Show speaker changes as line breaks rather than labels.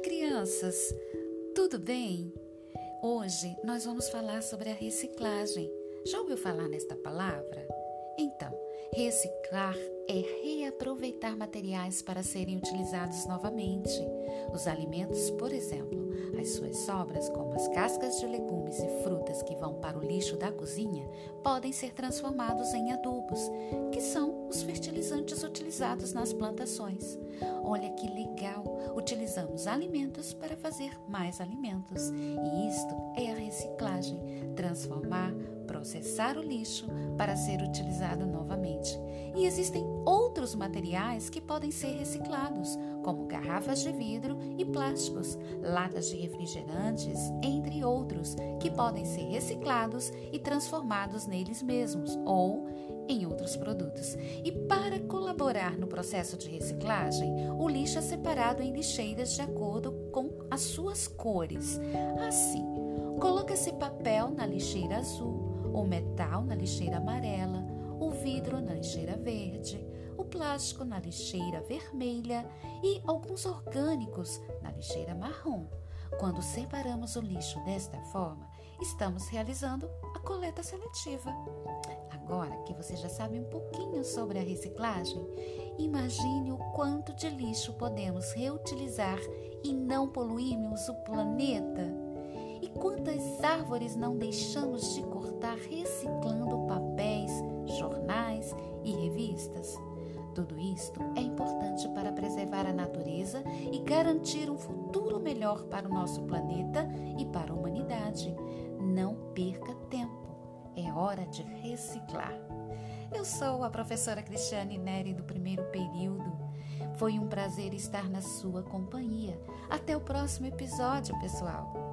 crianças! Tudo bem? Hoje nós vamos falar sobre a reciclagem. Já ouviu falar nesta palavra? Então, reciclar é reaproveitar materiais para serem utilizados novamente. Os alimentos, por exemplo, as suas sobras, como as cascas de legumes e frutas que vão para o lixo da cozinha, podem ser transformados em adubos, que são os fertilizantes utilizados nas plantações. Olha que legal! Utilizamos alimentos para fazer mais alimentos. E isto é a reciclagem transformar, processar o lixo para ser utilizado novamente. E existem outros materiais que podem ser reciclados, como garrafas de vidro e plásticos, latas de refrigerantes, entre outros, que podem ser reciclados e transformados neles mesmos ou em outros produtos. E para colaborar no processo de reciclagem, o lixo é separado em lixeiras de acordo com as suas cores. Assim, coloca-se papel na lixeira azul, o metal na lixeira amarela, o vidro na lixeira verde, o plástico na lixeira vermelha e alguns orgânicos na lixeira marrom. Quando separamos o lixo desta forma, estamos realizando a coleta seletiva. Agora que você já sabe um pouquinho sobre a reciclagem, imagine o quanto de lixo podemos reutilizar e não poluirmos o planeta. Quantas árvores não deixamos de cortar reciclando papéis, jornais e revistas? Tudo isto é importante para preservar a natureza e garantir um futuro melhor para o nosso planeta e para a humanidade. Não perca tempo, é hora de reciclar. Eu sou a professora Cristiane Neri do primeiro período. Foi um prazer estar na sua companhia. Até o próximo episódio, pessoal!